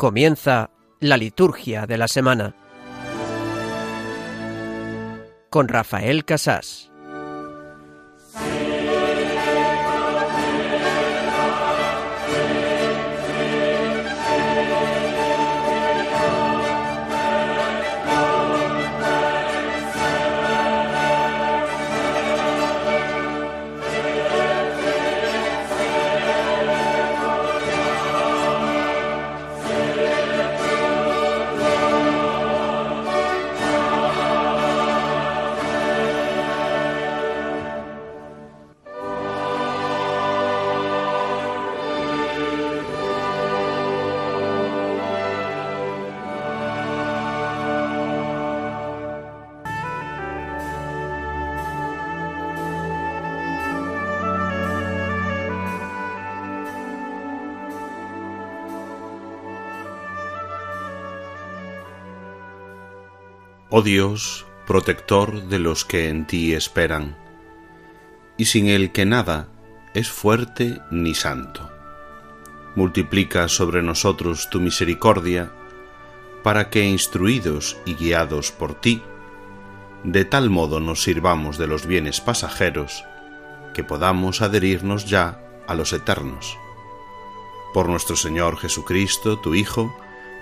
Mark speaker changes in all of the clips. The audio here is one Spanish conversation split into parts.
Speaker 1: Comienza la liturgia de la semana con Rafael Casás.
Speaker 2: Oh Dios, protector de los que en ti esperan, y sin el que nada es fuerte ni santo. Multiplica sobre nosotros tu misericordia, para que, instruidos y guiados por ti, de tal modo nos sirvamos de los bienes pasajeros, que podamos adherirnos ya a los eternos. Por nuestro Señor Jesucristo, tu Hijo,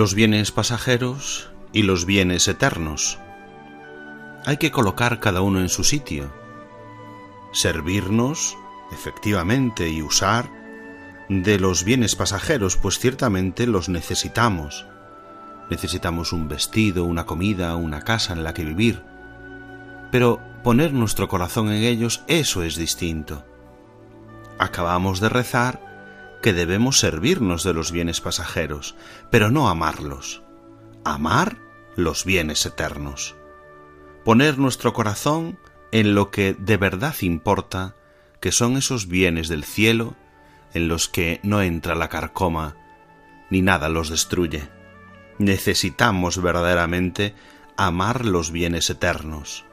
Speaker 2: Los bienes pasajeros y los bienes eternos. Hay que colocar cada uno en su sitio, servirnos, efectivamente, y usar de los bienes pasajeros, pues ciertamente los necesitamos. Necesitamos un vestido, una comida, una casa en la que vivir. Pero poner nuestro corazón en ellos, eso es distinto. Acabamos de rezar que debemos servirnos de los bienes pasajeros, pero no amarlos. Amar los bienes eternos. Poner nuestro corazón en lo que de verdad importa, que son esos bienes del cielo en los que no entra la carcoma, ni nada los destruye. Necesitamos verdaderamente amar los bienes eternos.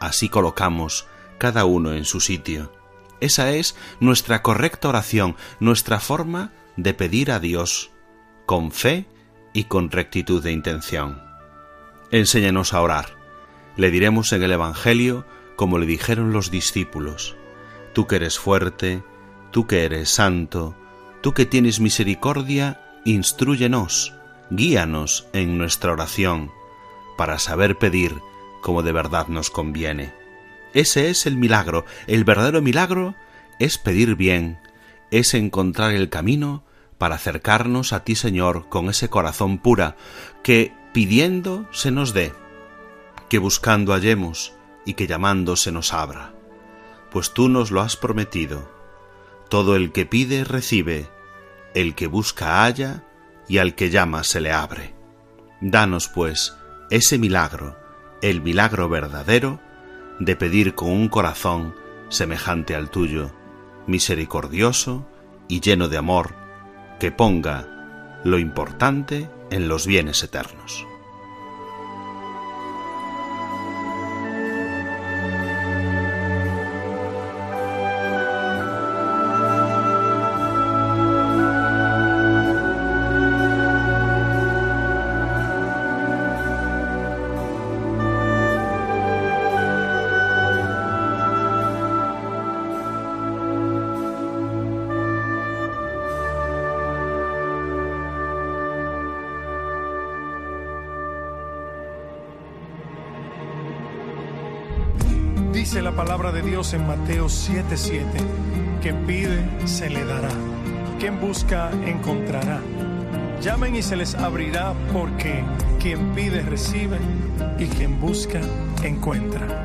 Speaker 2: Así colocamos cada uno en su sitio. Esa es nuestra correcta oración, nuestra forma de pedir a Dios, con fe y con rectitud de intención. Enséñanos a orar. Le diremos en el Evangelio como le dijeron los discípulos, Tú que eres fuerte, tú que eres santo, tú que tienes misericordia, instruyenos, guíanos en nuestra oración, para saber pedir como de verdad nos conviene. Ese es el milagro. El verdadero milagro es pedir bien, es encontrar el camino para acercarnos a ti, Señor, con ese corazón pura, que pidiendo se nos dé, que buscando hallemos y que llamando se nos abra. Pues tú nos lo has prometido. Todo el que pide recibe, el que busca halla y al que llama se le abre. Danos, pues, ese milagro, el milagro verdadero, de pedir con un corazón semejante al tuyo, misericordioso y lleno de amor, que ponga lo importante en los bienes eternos.
Speaker 3: En Mateo 7:7, que pide, se le dará, quien busca, encontrará. Llamen y se les abrirá porque quien pide, recibe y quien busca, encuentra.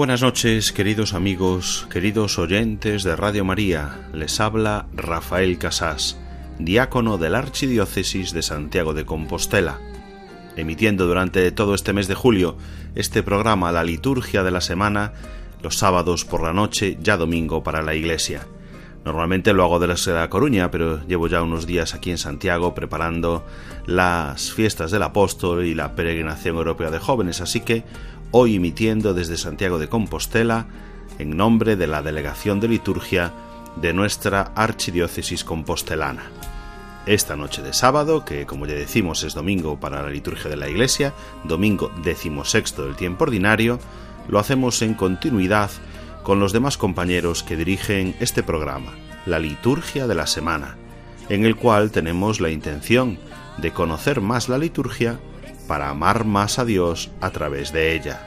Speaker 2: Buenas noches, queridos amigos, queridos oyentes de Radio María. Les habla Rafael Casás, diácono de la Archidiócesis de Santiago de Compostela, emitiendo durante todo este mes de julio este programa La Liturgia de la Semana, los sábados por la noche, ya domingo para la Iglesia. Normalmente lo hago desde La Coruña, pero llevo ya unos días aquí en Santiago preparando las fiestas del apóstol y la peregrinación europea de jóvenes, así que hoy emitiendo desde Santiago de Compostela en nombre de la Delegación de Liturgia de nuestra Archidiócesis Compostelana. Esta noche de sábado, que como ya decimos es domingo para la liturgia de la Iglesia, domingo decimosexto del tiempo ordinario, lo hacemos en continuidad con los demás compañeros que dirigen este programa, la liturgia de la semana, en el cual tenemos la intención de conocer más la liturgia para amar más a Dios a través de ella.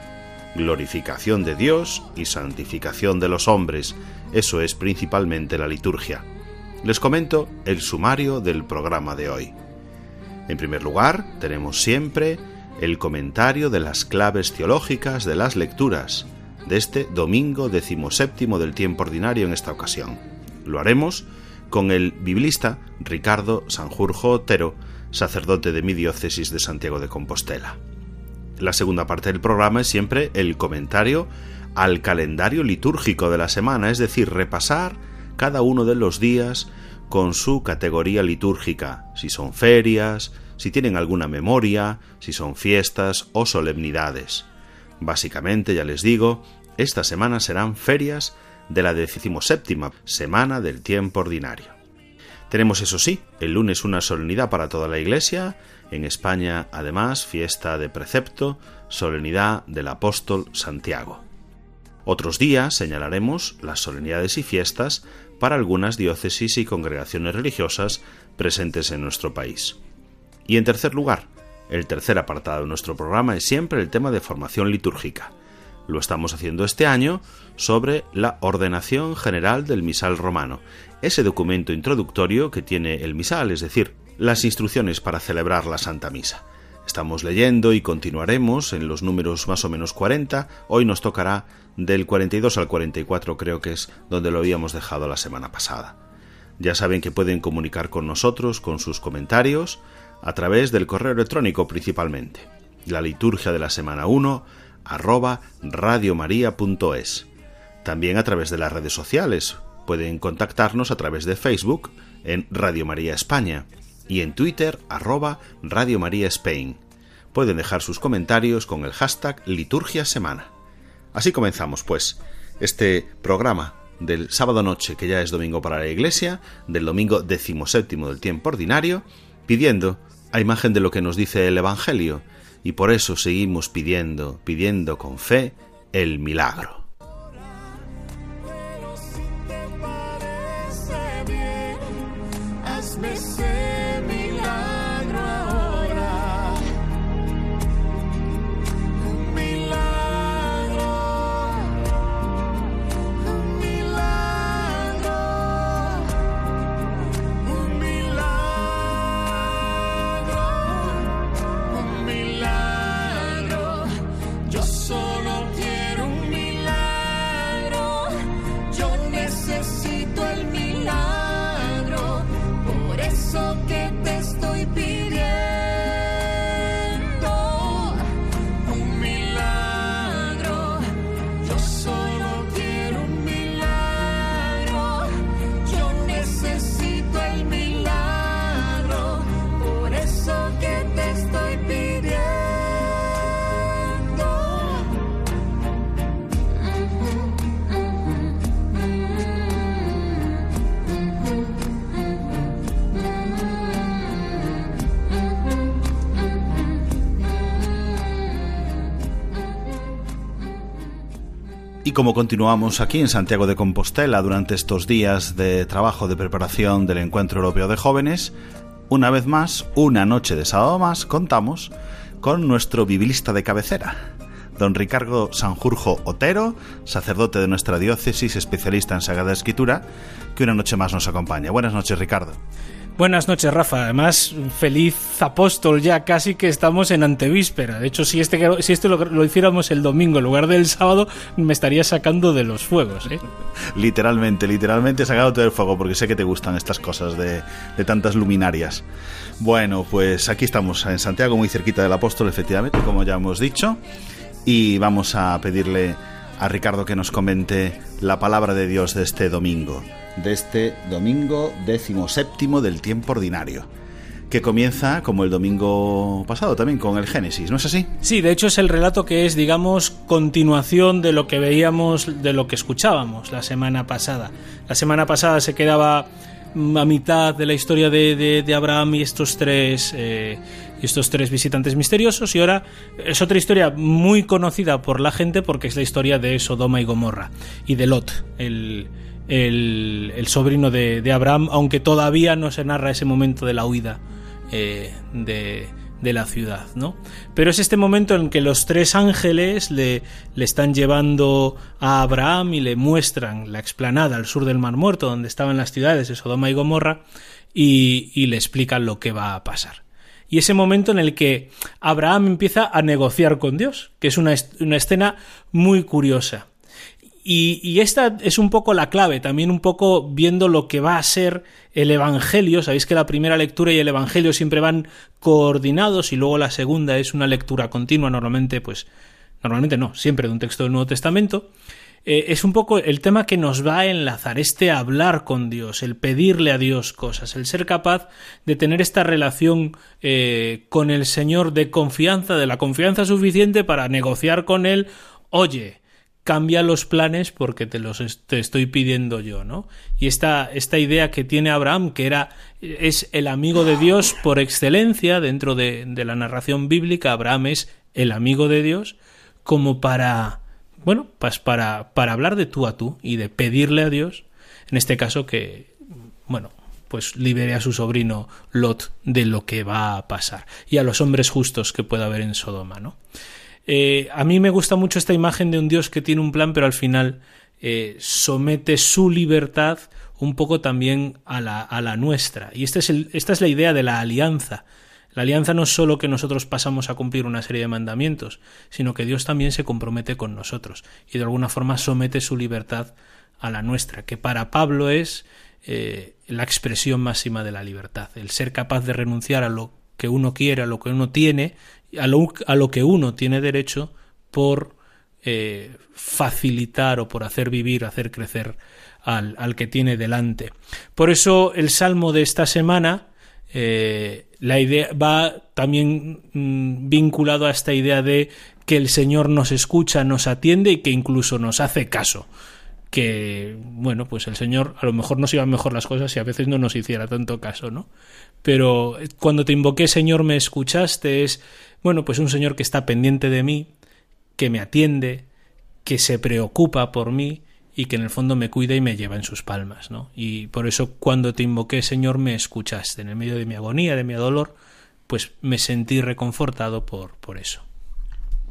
Speaker 2: Glorificación de Dios y santificación de los hombres, eso es principalmente la liturgia. Les comento el sumario del programa de hoy. En primer lugar, tenemos siempre el comentario de las claves teológicas de las lecturas de este domingo decimoséptimo del tiempo ordinario en esta ocasión. Lo haremos con el biblista Ricardo Sanjurjo Otero, sacerdote de mi diócesis de Santiago de Compostela. La segunda parte del programa es siempre el comentario al calendario litúrgico de la semana, es decir, repasar cada uno de los días con su categoría litúrgica, si son ferias, si tienen alguna memoria, si son fiestas o solemnidades. Básicamente, ya les digo, estas semanas serán ferias de la decimoséptima semana del tiempo ordinario. Tenemos, eso sí, el lunes una solemnidad para toda la Iglesia, en España además fiesta de precepto, solemnidad del apóstol Santiago. Otros días señalaremos las solemnidades y fiestas para algunas diócesis y congregaciones religiosas presentes en nuestro país. Y en tercer lugar, el tercer apartado de nuestro programa es siempre el tema de formación litúrgica. Lo estamos haciendo este año sobre la ordenación general del misal romano, ese documento introductorio que tiene el misal, es decir, las instrucciones para celebrar la Santa Misa. Estamos leyendo y continuaremos en los números más o menos 40. Hoy nos tocará del 42 al 44, creo que es donde lo habíamos dejado la semana pasada. Ya saben que pueden comunicar con nosotros con sus comentarios a través del correo electrónico principalmente. La liturgia de la semana 1 radiomaria.es. También a través de las redes sociales. Pueden contactarnos a través de Facebook en Radio María España y en Twitter arroba Radio María Spain. Pueden dejar sus comentarios con el hashtag Liturgia Semana. Así comenzamos, pues, este programa del sábado noche, que ya es domingo para la Iglesia, del domingo decimoséptimo del tiempo ordinario, pidiendo a imagen de lo que nos dice el Evangelio, y por eso seguimos pidiendo, pidiendo con fe el milagro. Como continuamos aquí en Santiago de Compostela durante estos días de trabajo de preparación del Encuentro Europeo de Jóvenes, una vez más, una noche de sábado más, contamos con nuestro biblista de cabecera, don Ricardo Sanjurjo Otero, sacerdote de nuestra diócesis, especialista en Sagrada Escritura, que una noche más nos acompaña. Buenas noches, Ricardo.
Speaker 4: Buenas noches, Rafa. Además, feliz apóstol ya, casi que estamos en antevíspera. De hecho, si este si lo, hiciéramos el domingo en lugar del sábado, me estaría sacando de los fuegos. ¿eh?
Speaker 2: Literalmente, literalmente sacándote del fuego, porque sé que te gustan estas cosas de, de tantas luminarias. Bueno, pues aquí estamos en Santiago, muy cerquita del apóstol, efectivamente, como ya hemos dicho, y vamos a pedirle a Ricardo que nos comente la palabra de Dios de este domingo, de este domingo décimo séptimo del tiempo ordinario, que comienza como el domingo pasado también con el Génesis, ¿no es así?
Speaker 4: Sí, de hecho es el relato que es, digamos, continuación de lo que veíamos, de lo que escuchábamos la semana pasada. La semana pasada se quedaba mm, a mitad de la historia de, de- Abraham y estos tres eh, y estos tres visitantes misteriosos y ahora es otra historia muy conocida por la gente porque es la historia de Sodoma y Gomorra y de Lot, el, el- sobrino de, Abraham, aunque todavía no se narra ese momento de la huida eh, de, de la ciudad, ¿no? Pero es este momento en que los tres ángeles le, le están llevando a Abraham y le muestran la explanada al sur del Mar Muerto, donde estaban las ciudades de Sodoma y Gomorra, y le explican lo que va a pasar. Y ese momento en el que Abraham empieza a negociar con Dios, que es una, una escena muy curiosa. Y, y esta es un poco la clave, también un poco viendo lo que va a ser el Evangelio. Sabéis que la primera lectura y el Evangelio siempre van coordinados y luego la segunda es una lectura continua, normalmente, pues, normalmente no, siempre de un texto del Nuevo Testamento. Eh, es un poco el tema que nos va a enlazar, este hablar con Dios, el pedirle a Dios cosas, el ser capaz de tener esta relación eh, con el Señor de confianza, de la confianza suficiente para negociar con Él, oye, cambia los planes porque te los te estoy pidiendo yo, ¿no? Y esta, esta idea que tiene Abraham, que era, es el amigo de Dios por excelencia dentro de, de la narración bíblica, Abraham es el amigo de Dios, como para, bueno, pues para, para hablar de tú a tú y de pedirle a Dios, en este caso que, bueno, pues libere a su sobrino Lot de lo que va a pasar y a los hombres justos que pueda haber en Sodoma, ¿no? Eh, a mí me gusta mucho esta imagen de un Dios que tiene un plan, pero al final eh, somete su libertad un poco también a la, a la nuestra. Y este es el- esta es la idea de la alianza. La alianza no es solo que nosotros pasamos a cumplir una serie de mandamientos, sino que Dios también se compromete con nosotros y de alguna forma somete su libertad a la nuestra, que para Pablo es eh, la expresión máxima de la libertad, el ser capaz de renunciar a lo que uno quiere, a lo que uno tiene, a lo, a lo que uno tiene derecho por eh, facilitar o por hacer vivir, hacer crecer al, al, que tiene delante. Por eso el salmo de esta semana, eh, la idea va también mm, vinculado a esta idea de que el Señor nos escucha, nos atiende y que incluso nos hace caso que, bueno, pues el Señor a lo mejor nos iban mejor las cosas y a veces no nos hiciera tanto caso, ¿no? Pero cuando te invoqué, Señor, me escuchaste, es, bueno, pues un Señor que está pendiente de mí, que me atiende, que se preocupa por mí y que en el fondo me cuida y me lleva en sus palmas, ¿no? Y por eso cuando te invoqué, Señor, me escuchaste. En el medio de mi agonía, de mi dolor, pues me sentí reconfortado por, por eso.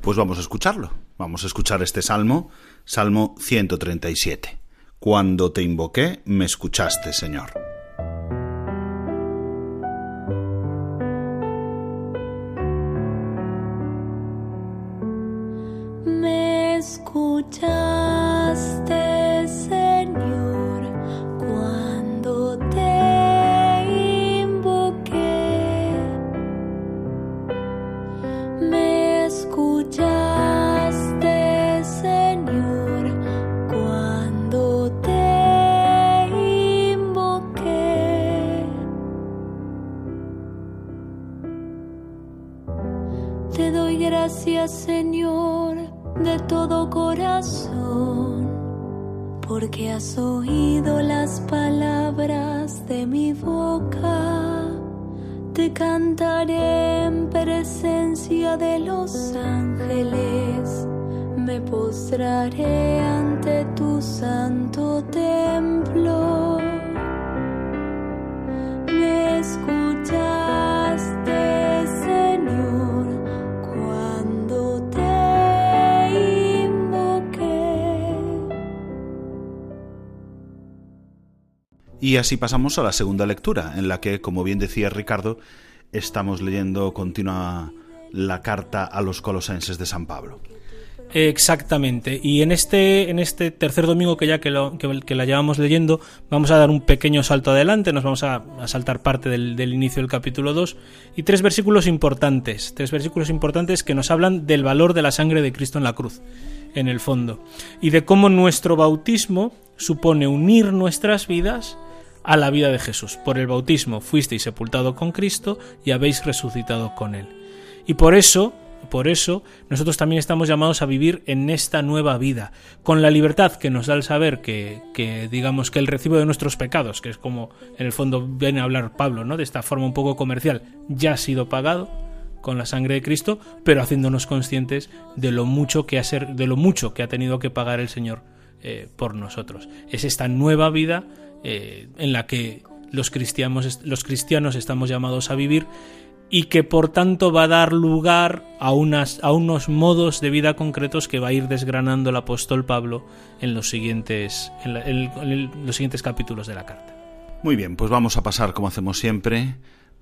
Speaker 2: Pues vamos a escucharlo. Vamos a escuchar este salmo, Salmo 137. Cuando te invoqué, me escuchaste, Señor.
Speaker 5: Me escuchaste, Te doy gracias, Señor, de todo corazón, porque has oído las palabras de mi boca. Te cantaré en presencia de los ángeles, me postraré ante tu santo templo.
Speaker 2: Y así pasamos a la segunda lectura, en la que, como bien decía Ricardo, estamos leyendo continua la carta a los colosenses de San Pablo.
Speaker 4: Exactamente. Y en este, en este tercer domingo que ya que, la llevamos leyendo, vamos a dar un pequeño salto adelante, nos vamos a, a saltar parte del, del, inicio del capítulo 2 y tres versículos importantes, tres versículos importantes que nos hablan del valor de la sangre de Cristo en la cruz, en el fondo, y de cómo nuestro bautismo supone unir nuestras vidas a la vida de Jesús. Por el bautismo fuisteis sepultado con Cristo y habéis resucitado con Él. Y por eso, por eso, nosotros también estamos llamados a vivir en esta nueva vida, con la libertad que nos da el saber que, digamos, que el recibo de nuestros pecados, que es como en el fondo viene a hablar Pablo, ¿no? De esta forma un poco comercial, ya ha sido pagado con la sangre de Cristo, pero haciéndonos conscientes de lo mucho que ha, ser, de lo mucho que ha tenido que pagar el Señor eh, por nosotros. Es esta nueva vida eh, en la que los cristianos, los cristianos estamos llamados a vivir y que por tanto va a dar lugar a, unas, a unos modos de vida concretos que va a ir desgranando el apóstol Pablo en los siguientes, en, los siguientes capítulos de la carta.
Speaker 2: Muy bien, pues vamos a pasar como hacemos siempre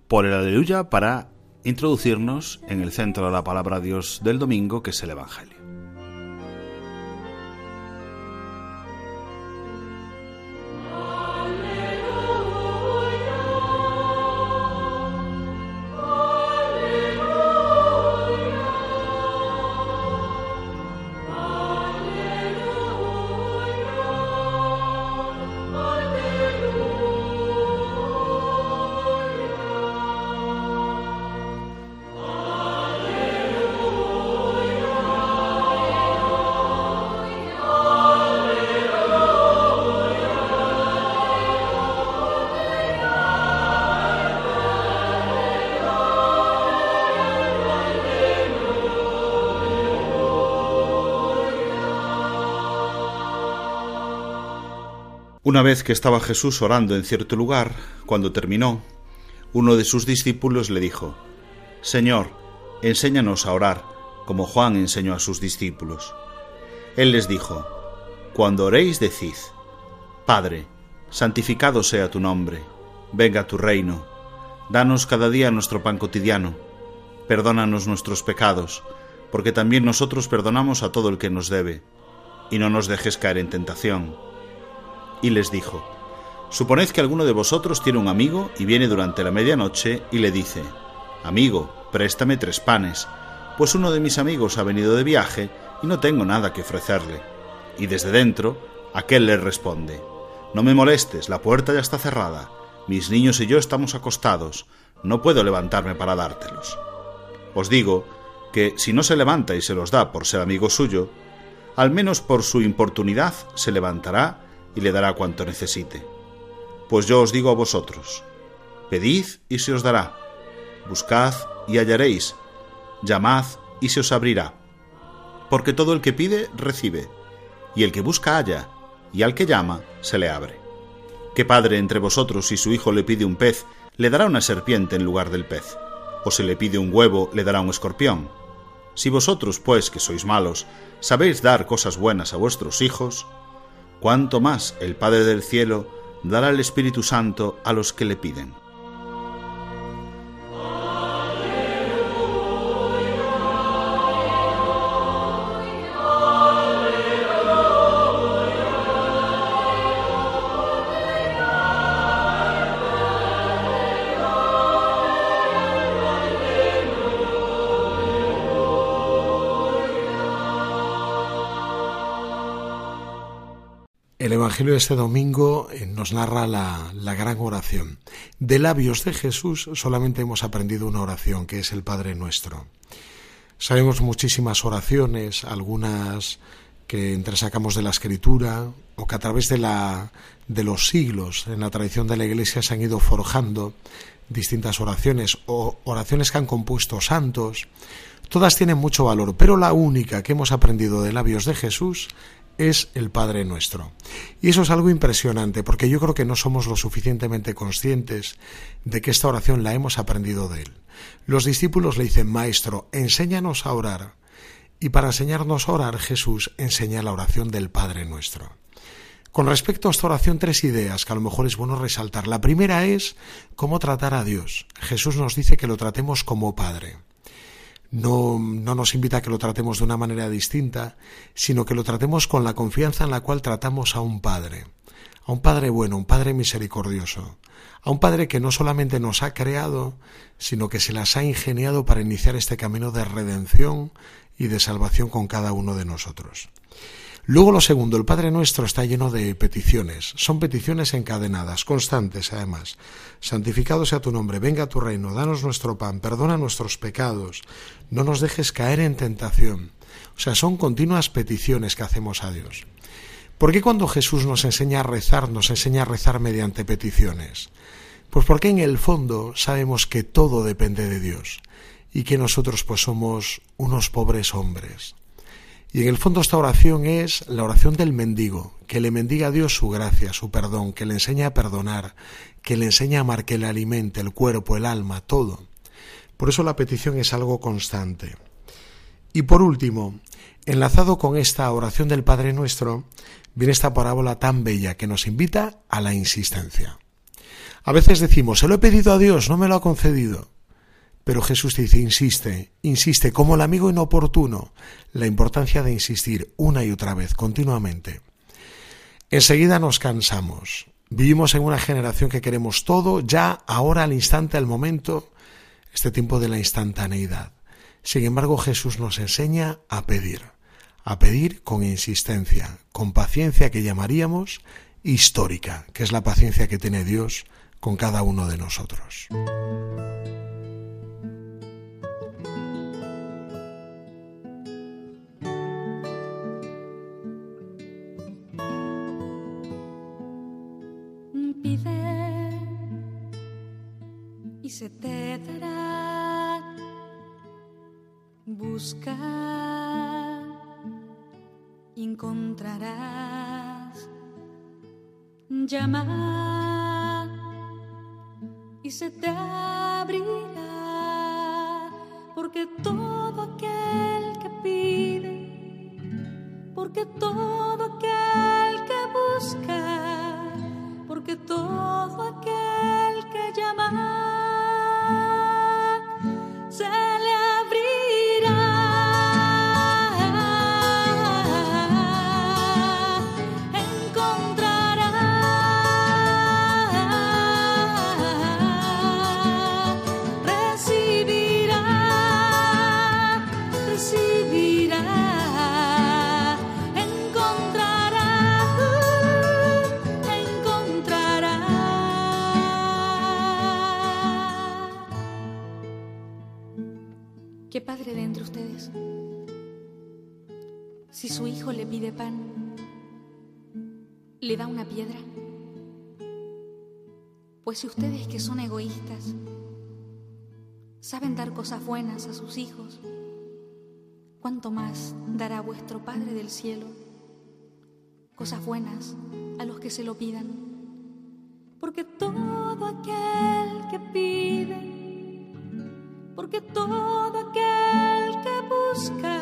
Speaker 2: por el aleluya para introducirnos en el centro de la palabra Dios del domingo, que es el Evangelio. Una vez que estaba Jesús orando en cierto lugar, cuando terminó, uno de sus discípulos le dijo, Señor, enséñanos a orar, como Juan enseñó a sus discípulos. Él les dijo, Cuando oréis decid, Padre, santificado sea tu nombre, venga tu reino, danos cada día nuestro pan cotidiano, perdónanos nuestros pecados, porque también nosotros perdonamos a todo el que nos debe, y no nos dejes caer en tentación y les dijo, Suponed que alguno de vosotros tiene un amigo y viene durante la medianoche y le dice, Amigo, préstame tres panes, pues uno de mis amigos ha venido de viaje y no tengo nada que ofrecerle. Y desde dentro, aquel le responde, No me molestes, la puerta ya está cerrada, mis niños y yo estamos acostados, no puedo levantarme para dártelos. Os digo que si no se levanta y se los da por ser amigo suyo, al menos por su importunidad se levantará y le dará cuanto necesite. Pues yo os digo a vosotros, pedid y se os dará, buscad y hallaréis, llamad y se os abrirá. Porque todo el que pide, recibe, y el que busca halla, y al que llama, se le abre. ¿Qué padre entre vosotros si su hijo le pide un pez, le dará una serpiente en lugar del pez? ¿O si le pide un huevo, le dará un escorpión? Si vosotros, pues, que sois malos, sabéis dar cosas buenas a vuestros hijos, cuánto más el Padre del cielo dará el Espíritu Santo a los que le piden.
Speaker 6: Evangelio de este domingo eh, nos narra la, la, gran oración. De labios de Jesús solamente hemos aprendido una oración, que es el Padre Nuestro. Sabemos muchísimas oraciones, algunas que entresacamos de la Escritura o que a través de, la, de los siglos en la tradición de la Iglesia se han ido forjando distintas oraciones o oraciones que han compuesto santos. Todas tienen mucho valor, pero la única que hemos aprendido de labios de Jesús es el Padre nuestro. Y eso es algo impresionante, porque yo creo que no somos lo suficientemente conscientes de que esta oración la hemos aprendido de él. Los discípulos le dicen, Maestro, enséñanos a orar. Y para enseñarnos a orar, Jesús enseña la oración del Padre nuestro. Con respecto a esta oración, tres ideas que a lo mejor es bueno resaltar. La primera es cómo tratar a Dios. Jesús nos dice que lo tratemos como Padre no, no nos invita a que lo tratemos de una manera distinta, sino que lo tratemos con la confianza en la cual tratamos a un Padre, a un Padre bueno, un Padre misericordioso, a un Padre que no solamente nos ha creado, sino que se las ha ingeniado para iniciar este camino de redención y de salvación con cada uno de nosotros. Luego lo segundo, el Padre Nuestro está lleno de peticiones. Son peticiones encadenadas, constantes además. Santificado sea tu nombre, venga a tu reino, danos nuestro pan, perdona nuestros pecados, no nos dejes caer en tentación. O sea, son continuas peticiones que hacemos a Dios. ¿Por qué cuando Jesús nos enseña a rezar, nos enseña a rezar mediante peticiones? Pues porque en el fondo sabemos que todo depende de Dios y que nosotros pues somos unos pobres hombres. Y en el fondo esta oración es la oración del mendigo, que le mendiga a Dios su gracia, su perdón, que le enseña a perdonar, que le enseña a amar, que le alimente el cuerpo, el alma, todo. Por eso la petición es algo constante. Y por último, enlazado con esta oración del Padre Nuestro, viene esta parábola tan bella que nos invita a la insistencia. A veces decimos, se lo he pedido a Dios, no me lo ha concedido. Pero Jesús dice, insiste, insiste, como el amigo inoportuno, la importancia de insistir una y otra vez, continuamente. Enseguida nos cansamos. Vivimos en una generación que queremos todo ya, ahora, al instante, al momento, este tiempo de la instantaneidad. Sin embargo, Jesús nos enseña a pedir, a pedir con insistencia, con paciencia que llamaríamos histórica, que es la paciencia que tiene Dios con cada uno de nosotros.
Speaker 7: Se te dará. Busca, encontrarás. Llama y se te abrirá. Porque todo aquel que pide, porque todo aquel que busca, porque todo aquel que llama se
Speaker 8: de entre ustedes? Si su hijo le pide pan, ¿le da una piedra? Pues si ustedes que son egoístas saben dar cosas buenas a sus hijos, ¿cuánto más dará vuestro Padre del cielo cosas buenas a los que se lo pidan?
Speaker 7: Porque todo aquel que pide porque todo aquel que busca,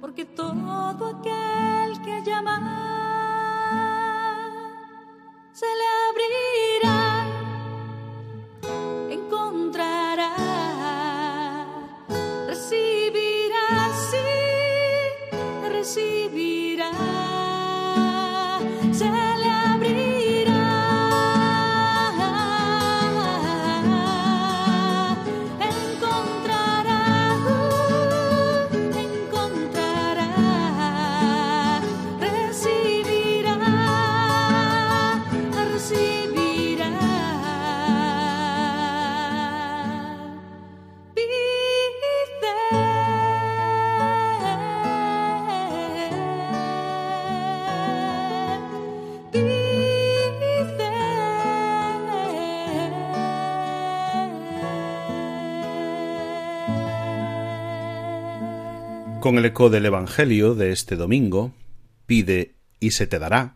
Speaker 7: porque todo aquel que llama, se le abrirá,
Speaker 2: Con el eco del Evangelio de este domingo, pide y se te dará,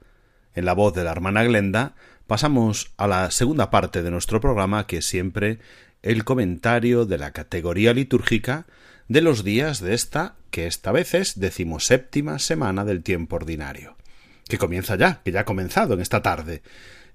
Speaker 2: en la voz de la hermana Glenda, pasamos a la segunda parte de nuestro programa, que es siempre el comentario de la categoría litúrgica de los días de esta, que esta vez es decimoséptima semana del tiempo ordinario, que comienza ya, que ya ha comenzado en esta tarde.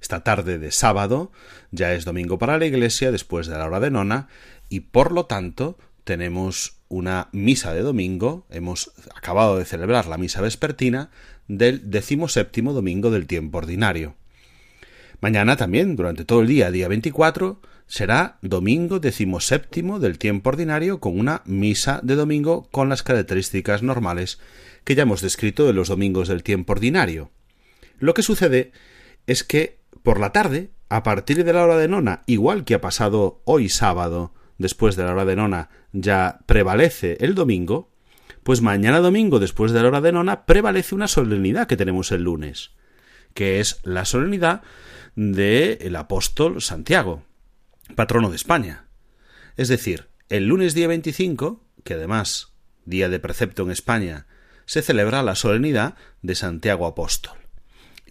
Speaker 2: Esta tarde de sábado ya es domingo para la Iglesia después de la hora de nona y por lo tanto tenemos una misa de domingo, hemos acabado de celebrar la misa vespertina del decimoséptimo domingo del tiempo ordinario. Mañana también, durante todo el día, día 24, será domingo decimoséptimo del tiempo ordinario con una misa de domingo con las características normales que ya hemos descrito de los domingos del tiempo ordinario. Lo que sucede es que por la tarde, a partir de la hora de nona, igual que ha pasado hoy sábado, después de la hora de nona, ya prevalece el domingo, pues mañana domingo, después de la hora de nona, prevalece una solemnidad que tenemos el lunes, que es la solemnidad del apóstol Santiago, patrono de España. Es decir, el lunes día 25, que además, día de precepto en España, se celebra la solemnidad de Santiago Apóstol.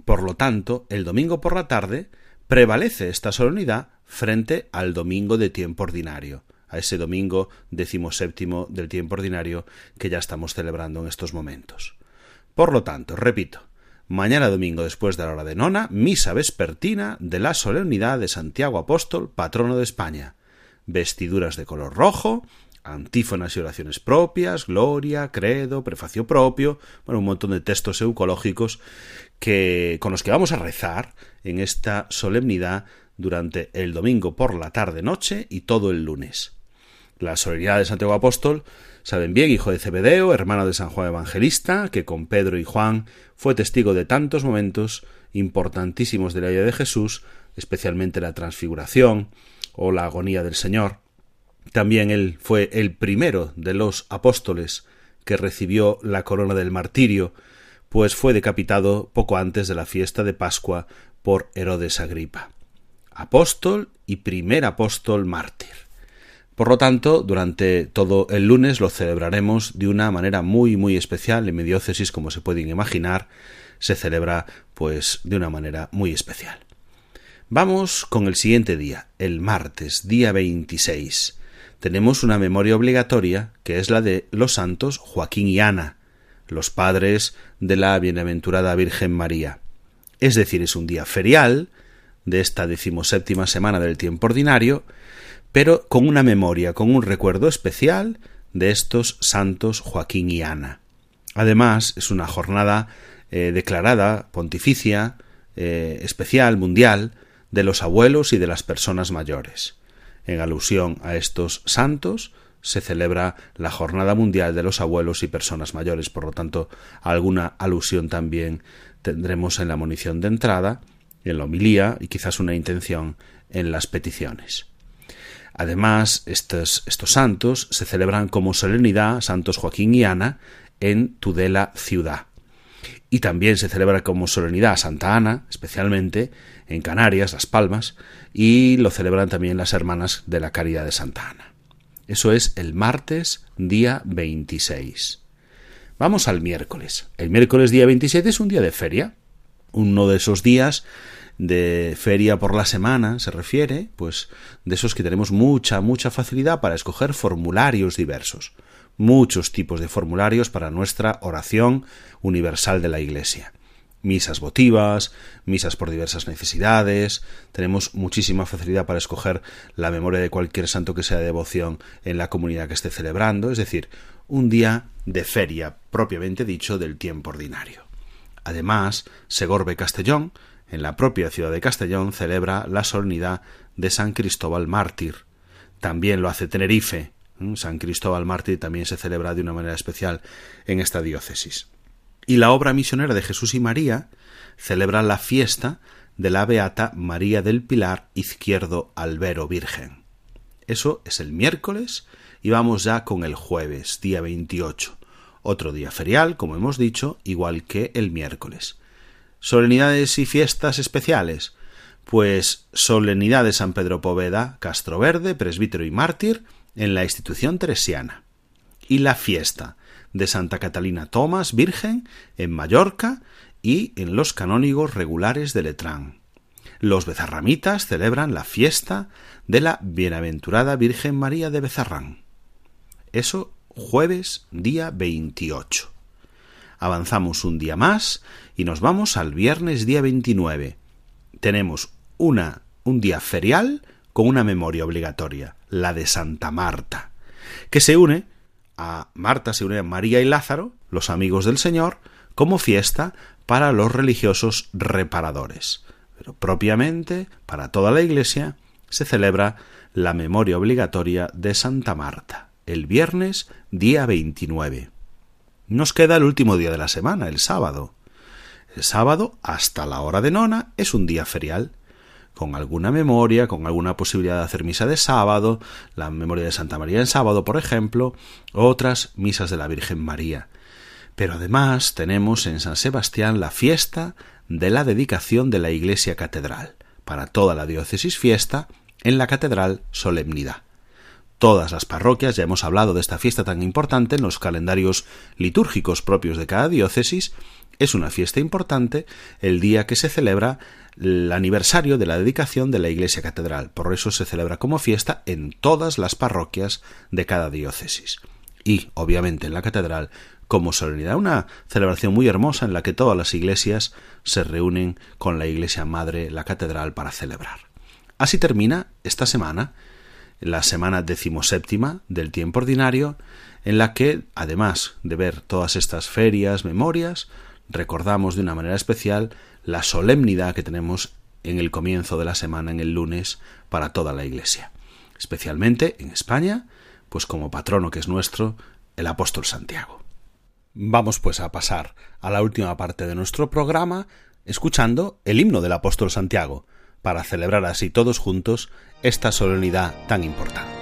Speaker 2: Por lo tanto, el domingo por la tarde prevalece esta solemnidad frente al domingo de tiempo ordinario, a ese domingo decimoséptimo del tiempo ordinario que ya estamos celebrando en estos momentos. Por lo tanto, repito, mañana domingo después de la hora de nona, misa vespertina de la solemnidad de Santiago Apóstol, patrono de España. Vestiduras de color rojo, antífonas y oraciones propias, gloria, credo, prefacio propio, bueno, un montón de textos eucológicos que con los que vamos a rezar en esta solemnidad durante el domingo por la tarde noche y todo el lunes. La solemnidad de Santiago Apóstol, saben bien, hijo de Cebedeo, hermano de San Juan Evangelista, que con Pedro y Juan fue testigo de tantos momentos importantísimos de la vida de Jesús, especialmente la transfiguración o la agonía del Señor. También él fue el primero de los apóstoles que recibió la corona del martirio, pues fue decapitado poco antes de la fiesta de Pascua por Herodes Agripa. Apóstol y primer apóstol mártir. Por lo tanto, durante todo el lunes lo celebraremos de una manera muy muy especial. En mi diócesis, como se pueden imaginar, se celebra pues de una manera muy especial. Vamos con el siguiente día, el martes, día 26. Tenemos una memoria obligatoria que es la de los santos Joaquín y Ana, los padres de la bienaventurada Virgen María. Es decir, es un día ferial de esta decimoséptima semana del tiempo ordinario, pero con una memoria, con un recuerdo especial de estos santos Joaquín y Ana. Además, es una jornada eh, declarada pontificia, eh, especial, mundial, de los abuelos y de las personas mayores. En alusión a estos santos, se celebra la Jornada Mundial de los Abuelos y Personas Mayores. Por lo tanto, alguna alusión también tendremos en la munición de entrada, en la homilía y quizás una intención en las peticiones. Además, estos, santos se celebran como solemnidad, santos Joaquín y Ana, en Tudela ciudad. Y también se celebra como solemnidad Santa Ana, especialmente en Canarias, Las Palmas, y lo celebran también las hermanas de la Caridad de Santa Ana. Eso es el martes día 26. Vamos al miércoles. El miércoles día 27 es un día de feria. Uno de esos días de feria por la semana se refiere, pues de esos que tenemos mucha, mucha facilidad para escoger formularios diversos. Muchos tipos de formularios para nuestra oración universal de la Iglesia misas votivas, misas por diversas necesidades, tenemos muchísima facilidad para escoger la memoria de cualquier santo que sea de devoción en la comunidad que esté celebrando, es decir, un día de feria propiamente dicho del tiempo ordinario. Además, Segorbe Castellón, en la propia ciudad de Castellón, celebra la solemnidad de San Cristóbal Mártir. También lo hace Tenerife. San Cristóbal Mártir también se celebra de una manera especial en esta diócesis y la obra misionera de Jesús y María celebra la fiesta de la Beata María del Pilar Izquierdo Albero Virgen. Eso es el miércoles y vamos ya con el jueves, día 28, otro día ferial, como hemos dicho, igual que el miércoles. Solemnidades y fiestas especiales. Pues solemnidad de San Pedro Poveda, Castro Verde, presbítero y mártir, en la institución teresiana. Y la fiesta de Santa Catalina Tomás, Virgen, en Mallorca y en los canónigos regulares de Letrán. Los bezarramitas celebran la fiesta de la Bienaventurada Virgen María de Bezarrán. Eso jueves día 28. Avanzamos un día más y nos vamos al viernes día 29. Tenemos una un día ferial con una memoria obligatoria, la de Santa Marta, que se une a Marta se une a María y Lázaro, los amigos del Señor, como fiesta para los religiosos reparadores. Pero propiamente, para toda la Iglesia, se celebra la memoria obligatoria de Santa Marta, el viernes día 29. Nos queda el último día de la semana, el sábado. El sábado, hasta la hora de nona, es un día ferial con alguna memoria, con alguna posibilidad de hacer misa de sábado, la memoria de Santa María en sábado, por ejemplo, otras misas de la Virgen María. Pero además tenemos en San Sebastián la fiesta de la dedicación de la iglesia catedral, para toda la diócesis fiesta, en la catedral solemnidad. Todas las parroquias, ya hemos hablado de esta fiesta tan importante en los calendarios litúrgicos propios de cada diócesis, es una fiesta importante el día que se celebra el aniversario de la dedicación de la iglesia catedral. Por eso se celebra como fiesta en todas las parroquias de cada diócesis. Y, obviamente, en la catedral como solemnidad. Una celebración muy hermosa en la que todas las iglesias se reúnen con la iglesia madre, la catedral, para celebrar. Así termina esta semana, la semana decimoséptima del tiempo ordinario, en la que, además de ver todas estas ferias, memorias, recordamos de una manera especial la solemnidad que tenemos en el comienzo de la semana, en el lunes, para toda la Iglesia. Especialmente en España, pues como patrono que es nuestro, el apóstol Santiago. Vamos pues a pasar a la última parte de nuestro programa, escuchando el himno del apóstol Santiago, para celebrar así todos juntos esta solemnidad tan importante.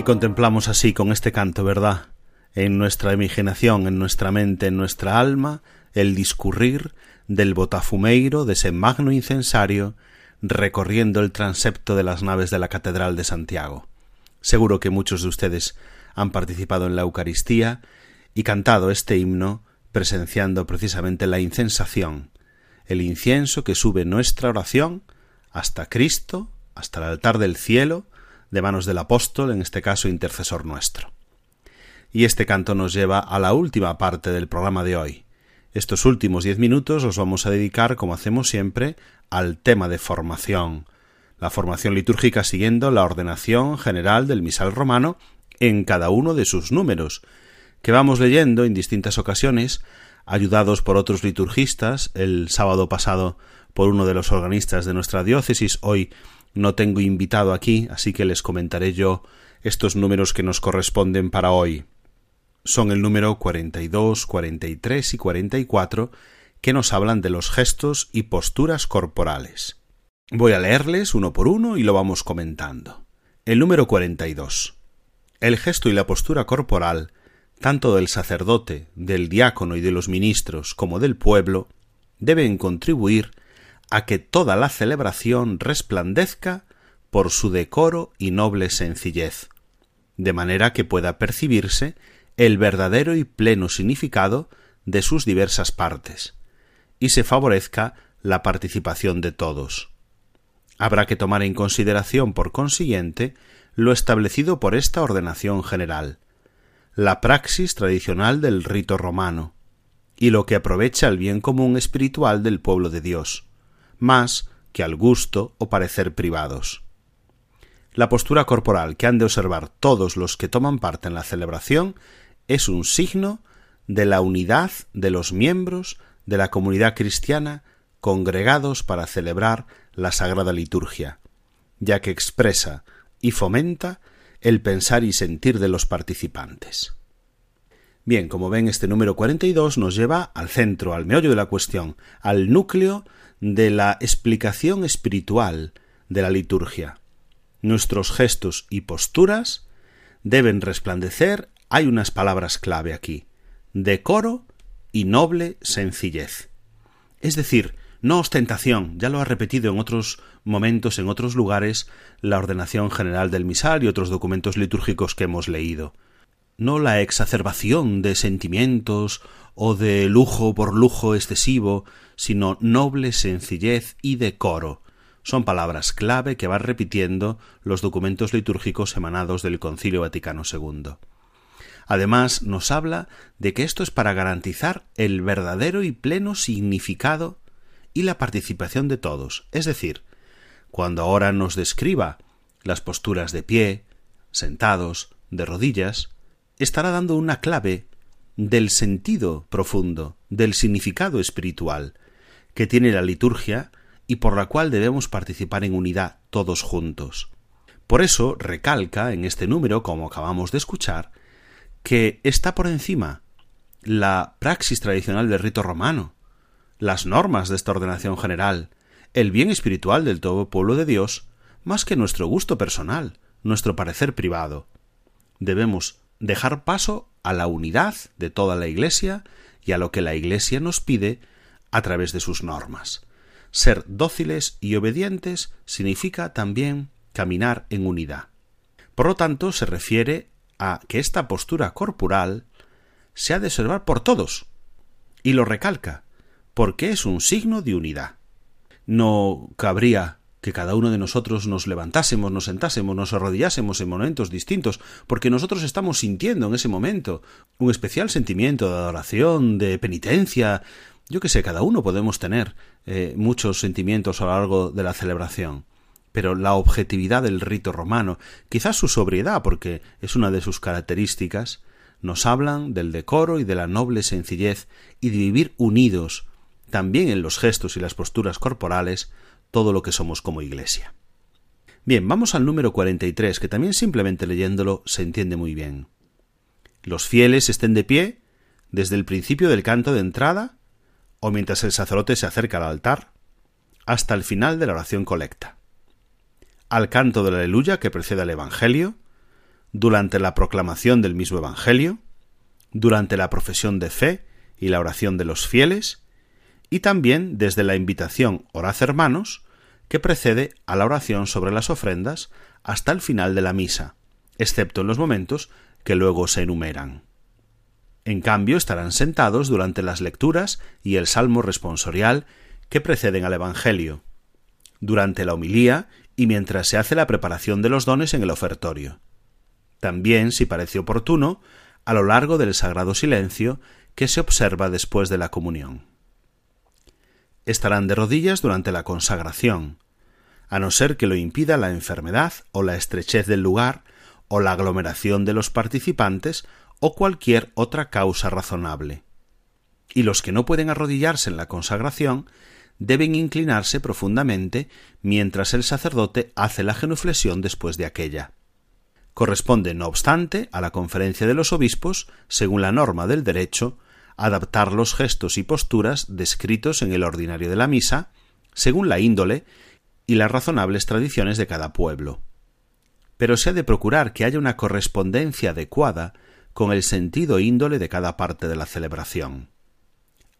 Speaker 2: Y contemplamos así con este canto, ¿verdad? En nuestra imaginación, en nuestra mente, en nuestra alma, el discurrir del botafumeiro de ese magno incensario recorriendo el transepto de las naves de la Catedral de Santiago. Seguro que muchos de ustedes han participado en la Eucaristía y cantado este himno presenciando precisamente la incensación, el incienso que sube nuestra oración hasta Cristo, hasta el altar del cielo, de manos del apóstol, en este caso intercesor nuestro. Y este canto nos lleva a la última parte del programa de hoy. Estos últimos diez minutos los vamos a dedicar, como hacemos siempre, al tema de formación, la formación litúrgica siguiendo la ordenación general del misal romano en cada uno de sus números, que vamos leyendo en distintas ocasiones, ayudados por otros liturgistas, el sábado pasado por uno de los organistas de nuestra diócesis, hoy no tengo invitado aquí, así que les comentaré yo estos números que nos corresponden para hoy. Son el número 42, 43 y 44 que nos hablan de los gestos y posturas corporales. Voy a leerles uno por uno y lo vamos comentando. El número 42. El gesto y la postura corporal, tanto del sacerdote, del diácono y de los ministros como del pueblo, deben contribuir a que toda la celebración resplandezca por su decoro y noble sencillez, de manera que pueda percibirse el verdadero y pleno significado de sus diversas partes, y se favorezca la participación de todos. Habrá que tomar en consideración, por consiguiente, lo establecido por esta ordenación general, la praxis tradicional del rito romano, y lo que aprovecha el bien común espiritual del pueblo de Dios, más que al gusto o parecer privados. La postura corporal que han de observar todos los que toman parte en la celebración es un signo de la unidad de los miembros de la comunidad cristiana congregados para celebrar la Sagrada Liturgia, ya que expresa y fomenta el pensar y sentir de los participantes. Bien, como ven, este número 42 nos lleva al centro, al meollo de la cuestión, al núcleo de la explicación espiritual de la liturgia. Nuestros gestos y posturas deben resplandecer, hay unas palabras clave aquí, decoro y noble sencillez. Es decir, no ostentación, ya lo ha repetido en otros momentos, en otros lugares, la ordenación general del misal y otros documentos litúrgicos que hemos leído. No la exacerbación de sentimientos o de lujo por lujo excesivo, sino noble sencillez y decoro. Son palabras clave que van repitiendo los documentos litúrgicos emanados del Concilio Vaticano II. Además, nos habla de que esto es para garantizar el verdadero y pleno significado y la participación de todos. Es decir, cuando ahora nos describa las posturas de pie, sentados, de rodillas, estará dando una clave del sentido profundo, del significado espiritual que tiene la liturgia y por la cual debemos participar en unidad todos juntos. Por eso recalca en este número, como acabamos de escuchar, que está por encima la praxis tradicional del rito romano, las normas de esta ordenación general, el bien espiritual del todo pueblo de Dios, más que nuestro gusto personal, nuestro parecer privado. Debemos dejar paso a la unidad de toda la Iglesia y a lo que la Iglesia nos pide a través de sus normas. Ser dóciles y obedientes significa también caminar en unidad. Por lo tanto, se refiere a que esta postura corporal se ha de observar por todos, y lo recalca, porque es un signo de unidad. No cabría que cada uno de nosotros nos levantásemos, nos sentásemos, nos arrodillásemos en momentos distintos, porque nosotros estamos sintiendo en ese momento un especial sentimiento de adoración, de penitencia. Yo que sé, cada uno podemos tener eh, muchos sentimientos a lo largo de la celebración pero la objetividad del rito romano, quizás su sobriedad, porque es una de sus características, nos hablan del decoro y de la noble sencillez y de vivir unidos, también en los gestos y las posturas corporales, todo lo que somos como Iglesia. Bien, vamos al número 43, que también simplemente leyéndolo se entiende muy bien. Los fieles estén de pie desde el principio del canto de entrada o mientras el sacerdote se acerca al altar, hasta el final de la oración colecta al canto de la aleluya que precede al Evangelio, durante la proclamación del mismo Evangelio, durante la profesión de fe y la oración de los fieles, y también desde la invitación Orad hermanos, que precede a la oración sobre las ofrendas hasta el final de la misa, excepto en los momentos que luego se enumeran. En cambio, estarán sentados durante las lecturas y el salmo responsorial que preceden al Evangelio, durante la homilía y mientras se hace la preparación de los dones en el ofertorio. También, si parece oportuno, a lo largo del sagrado silencio que se observa después de la comunión. Estarán de rodillas durante la consagración, a no ser que lo impida la enfermedad o la estrechez del lugar o la aglomeración de los participantes o cualquier otra causa razonable. Y los que no pueden arrodillarse en la consagración deben inclinarse profundamente mientras el sacerdote hace la genuflexión después de aquella. Corresponde, no obstante, a la conferencia de los obispos, según la norma del derecho, adaptar los gestos y posturas descritos en el ordinario de la misa, según la índole y las razonables tradiciones de cada pueblo. Pero se ha de procurar que haya una correspondencia adecuada con el sentido e índole de cada parte de la celebración.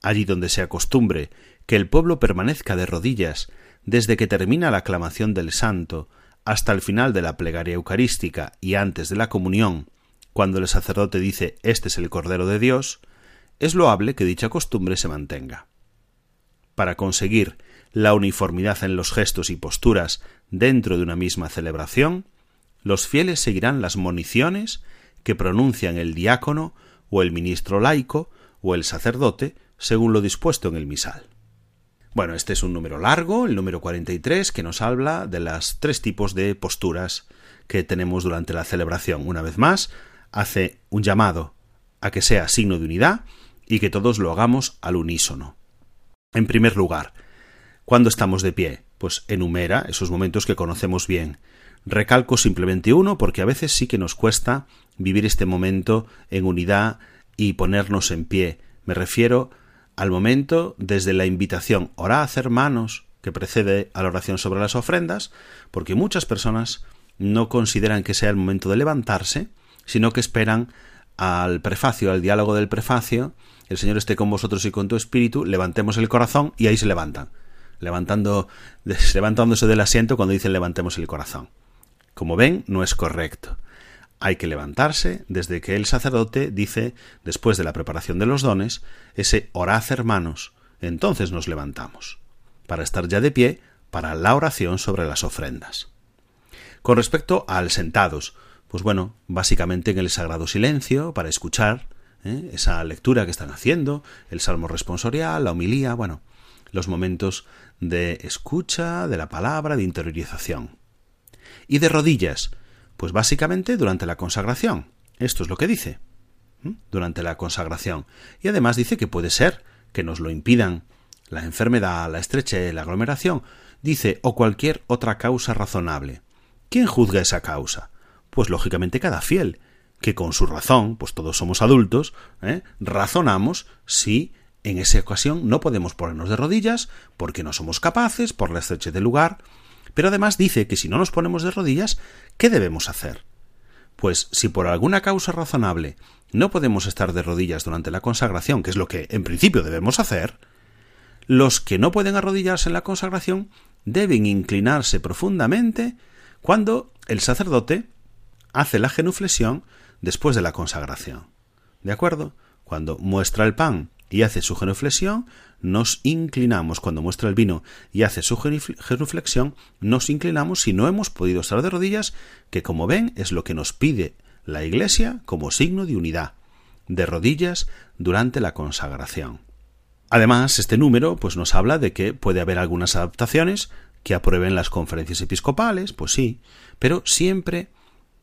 Speaker 2: Allí donde se acostumbre que el pueblo permanezca de rodillas desde que termina la aclamación del santo hasta el final de la plegaria eucarística y antes de la comunión, cuando el sacerdote dice Este es el Cordero de Dios, es loable que dicha costumbre se mantenga. Para conseguir la uniformidad en los gestos y posturas dentro de una misma celebración, los fieles seguirán las moniciones que pronuncian el diácono o el ministro laico o el sacerdote según lo dispuesto en el misal. Bueno, este es un número largo, el número 43, que nos habla de las tres tipos de posturas que tenemos durante la celebración. Una vez más, hace un llamado a que sea signo de unidad y que todos lo hagamos al unísono. En primer lugar, cuando estamos de pie, pues enumera esos momentos que conocemos bien. Recalco simplemente uno porque a veces sí que nos cuesta vivir este momento en unidad y ponernos en pie. Me refiero al momento desde la invitación orad hermanos que precede a la oración sobre las ofrendas, porque muchas personas no consideran que sea el momento de levantarse, sino que esperan al prefacio, al diálogo del prefacio, el Señor esté con vosotros y con tu espíritu, levantemos el corazón y ahí se levantan, levantando, levantándose del asiento cuando dicen levantemos el corazón. Como ven, no es correcto hay que levantarse desde que el sacerdote dice, después de la preparación de los dones, ese orad hermanos, entonces nos levantamos, para estar ya de pie para la oración sobre las ofrendas. Con respecto al sentados, pues bueno, básicamente en el sagrado silencio, para escuchar ¿eh? esa lectura que están haciendo, el salmo responsorial, la homilía, bueno, los momentos de escucha de la palabra, de interiorización. Y de rodillas, pues básicamente durante la consagración. Esto es lo que dice. Durante la consagración. Y además dice que puede ser que nos lo impidan la enfermedad, la estrechez, la aglomeración. Dice, o cualquier otra causa razonable. ¿Quién juzga esa causa? Pues lógicamente cada fiel, que con su razón, pues todos somos adultos, ¿eh? razonamos si en esa ocasión no podemos ponernos de rodillas porque no somos capaces, por la estrechez del lugar, pero además dice que si no nos ponemos de rodillas, ¿qué debemos hacer? Pues si por alguna causa razonable no podemos estar de rodillas durante la consagración, que es lo que en principio debemos hacer, los que no pueden arrodillarse en la consagración deben inclinarse profundamente cuando el sacerdote hace la genuflexión después de la consagración. ¿De acuerdo? Cuando muestra el pan y hace su genuflexión, nos inclinamos. Cuando muestra el vino y hace su genuflexión, nos inclinamos si no hemos podido estar de rodillas, que como ven es lo que nos pide la Iglesia como signo de unidad, de rodillas durante la consagración. Además, este número pues nos habla de que puede haber algunas adaptaciones que aprueben las conferencias episcopales, pues sí, pero siempre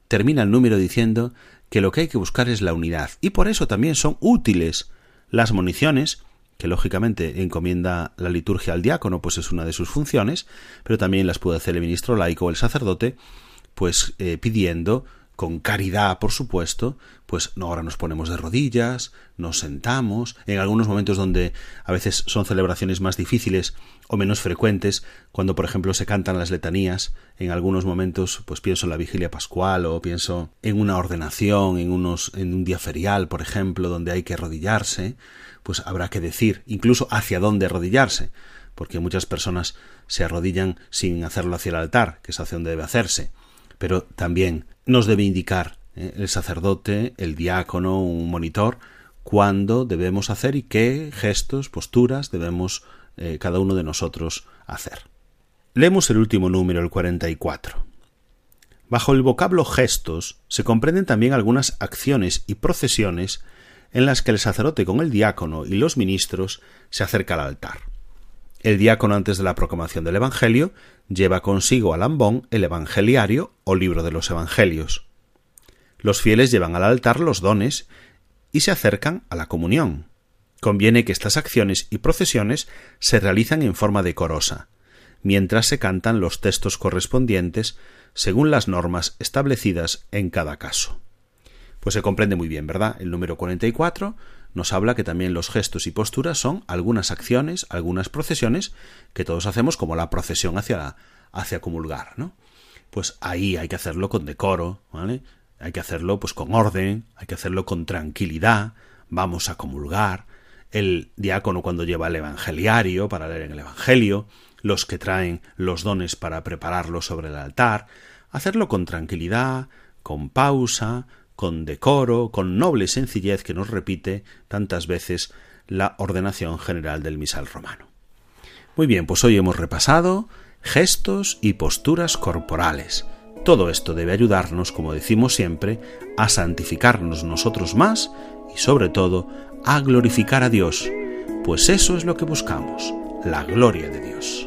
Speaker 2: termina el número diciendo que lo que hay que buscar es la unidad, y por eso también son útiles las municiones, que lógicamente encomienda la liturgia al diácono, pues es una de sus funciones, pero también las puede hacer el ministro laico o el sacerdote, pues eh, pidiendo con caridad, por supuesto, pues ahora nos ponemos de rodillas, nos sentamos, en algunos momentos donde a veces son celebraciones más difíciles o menos frecuentes, cuando por ejemplo se cantan las letanías, en algunos momentos pues pienso en la vigilia pascual o pienso en una ordenación, en unos en un día ferial, por ejemplo, donde hay que arrodillarse, pues habrá que decir incluso hacia dónde arrodillarse, porque muchas personas se arrodillan sin hacerlo hacia el altar, que es hacia donde debe hacerse pero también nos debe indicar eh, el sacerdote, el diácono, un monitor, cuándo debemos hacer y qué gestos, posturas debemos eh, cada uno de nosotros hacer. Leemos el último número, el 44. Bajo el vocablo gestos se comprenden también algunas acciones y procesiones en las que el sacerdote con el diácono y los ministros se acerca al altar. El diácono antes de la proclamación del Evangelio lleva consigo al ambón el Evangeliario o libro de los Evangelios. Los fieles llevan al altar los dones y se acercan a la comunión. Conviene que estas acciones y procesiones se realizan en forma decorosa, mientras se cantan los textos correspondientes según las normas establecidas en cada caso. Pues se comprende muy bien, ¿verdad? El número 44 nos habla que también los gestos y posturas son algunas acciones, algunas procesiones que todos hacemos como la procesión hacia, hacia comulgar, ¿no? Pues ahí hay que hacerlo con decoro, ¿vale? Hay que hacerlo pues con orden, hay que hacerlo con tranquilidad, vamos a comulgar, el diácono cuando lleva el evangeliario para leer en el evangelio, los que traen los dones para prepararlo sobre el altar, hacerlo con tranquilidad, con pausa, con decoro, con noble sencillez que nos repite tantas veces la ordenación general del misal romano. Muy bien, pues hoy hemos repasado gestos y posturas corporales. Todo esto debe ayudarnos, como decimos siempre, a santificarnos nosotros más y sobre todo a glorificar a Dios, pues eso es lo que buscamos, la gloria de Dios.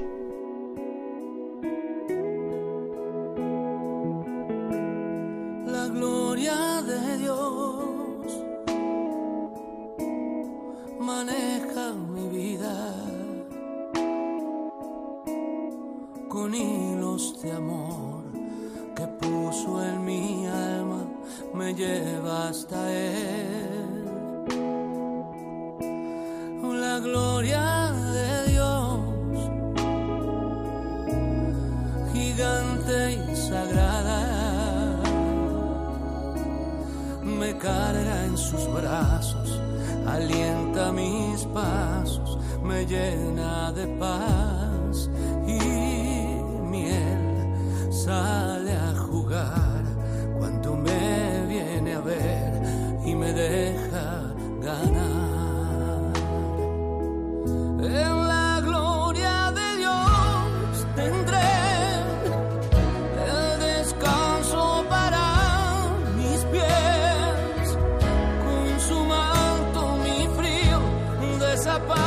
Speaker 9: up.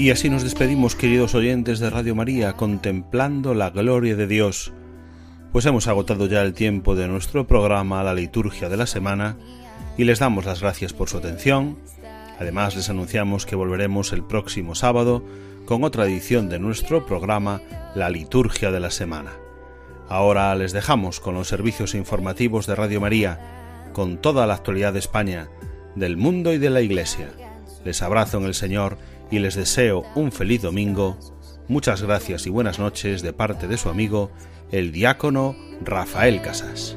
Speaker 9: Y
Speaker 2: así nos despedimos, queridos oyentes de Radio María, contemplando la gloria de Dios. Pues hemos agotado ya el tiempo de nuestro programa, la liturgia de la semana, y les damos las gracias por su atención. Además, les anunciamos que volveremos el próximo sábado con otra edición de nuestro programa, la liturgia de la semana. Ahora les dejamos con los servicios informativos de Radio María, con toda la actualidad de España, del mundo y de la Iglesia. Les abrazo en el Señor y les deseo un feliz domingo. Muchas gracias y buenas noches de parte de su amigo, el diácono Rafael Casas.